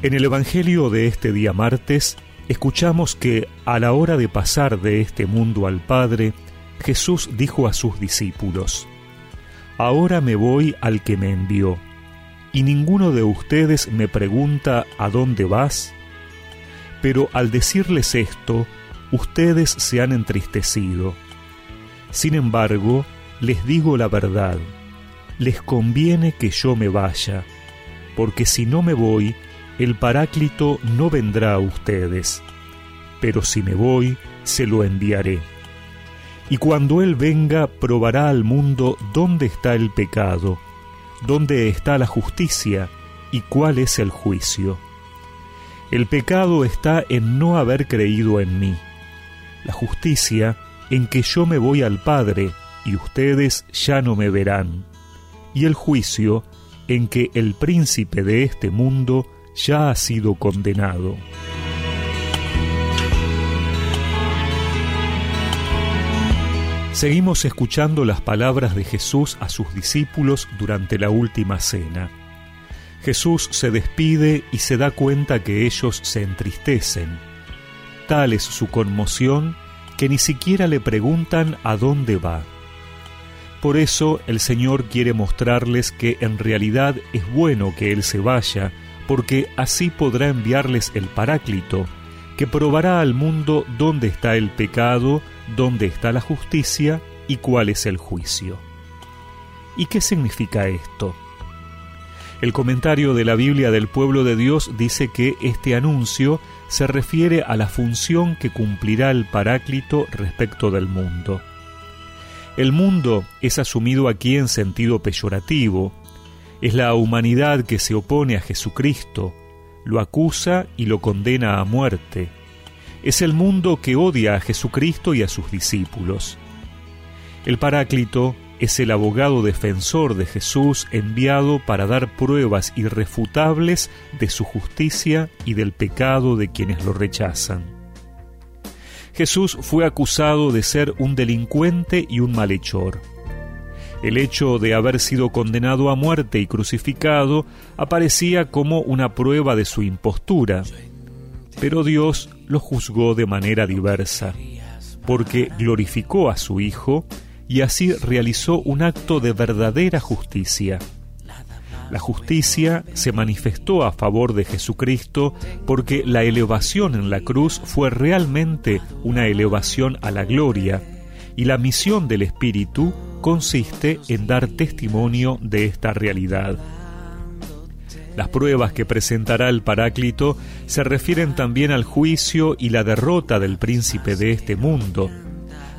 En el Evangelio de este día martes, escuchamos que a la hora de pasar de este mundo al Padre, Jesús dijo a sus discípulos, Ahora me voy al que me envió, y ninguno de ustedes me pregunta ¿a dónde vas? Pero al decirles esto, ustedes se han entristecido. Sin embargo, les digo la verdad, les conviene que yo me vaya, porque si no me voy, el Paráclito no vendrá a ustedes, pero si me voy, se lo enviaré. Y cuando Él venga, probará al mundo dónde está el pecado, dónde está la justicia y cuál es el juicio. El pecado está en no haber creído en mí, la justicia en que yo me voy al Padre y ustedes ya no me verán, y el juicio en que el príncipe de este mundo ya ha sido condenado. Seguimos escuchando las palabras de Jesús a sus discípulos durante la última cena. Jesús se despide y se da cuenta que ellos se entristecen. Tal es su conmoción que ni siquiera le preguntan a dónde va. Por eso el Señor quiere mostrarles que en realidad es bueno que Él se vaya, porque así podrá enviarles el Paráclito, que probará al mundo dónde está el pecado, dónde está la justicia y cuál es el juicio. ¿Y qué significa esto? El comentario de la Biblia del pueblo de Dios dice que este anuncio se refiere a la función que cumplirá el Paráclito respecto del mundo. El mundo es asumido aquí en sentido peyorativo, es la humanidad que se opone a Jesucristo, lo acusa y lo condena a muerte. Es el mundo que odia a Jesucristo y a sus discípulos. El Paráclito es el abogado defensor de Jesús enviado para dar pruebas irrefutables de su justicia y del pecado de quienes lo rechazan. Jesús fue acusado de ser un delincuente y un malhechor el hecho de haber sido condenado a muerte y crucificado aparecía como una prueba de su impostura, pero Dios lo juzgó de manera diversa, porque glorificó a su Hijo y así realizó un acto de verdadera justicia. La justicia se manifestó a favor de Jesucristo porque la elevación en la cruz fue realmente una elevación a la gloria, y la misión del Espíritu consiste en dar testimonio de esta realidad. Las pruebas que presentará el Paráclito se refieren también al juicio y la derrota del príncipe de este mundo,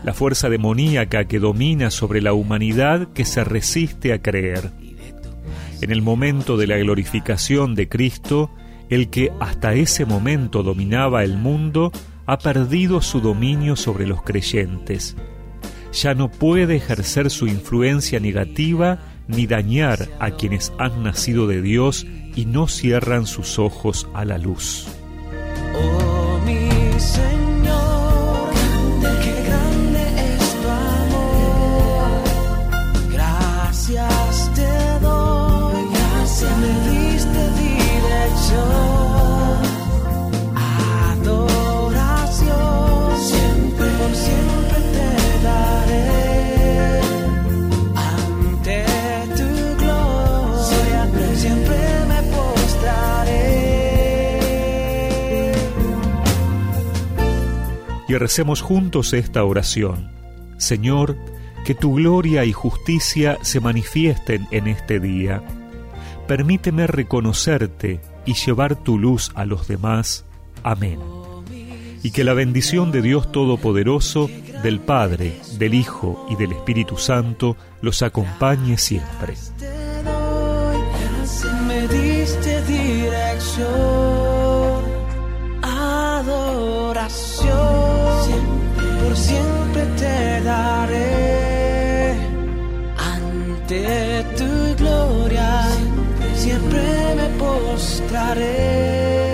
la fuerza demoníaca que domina sobre la humanidad que se resiste a creer. En el momento de la glorificación de Cristo, el que hasta ese momento dominaba el mundo ha perdido su dominio sobre los creyentes ya no puede ejercer su influencia negativa ni dañar a quienes han nacido de Dios y no cierran sus ojos a la luz. Oh, mi Señor, Y recemos juntos esta oración. Señor, que tu gloria y justicia se manifiesten en este día. Permíteme reconocerte y llevar tu luz a los demás. Amén. Y que la bendición de Dios Todopoderoso, del Padre, del Hijo y del Espíritu Santo los acompañe siempre. Ante tu gloria, siempre me postraré.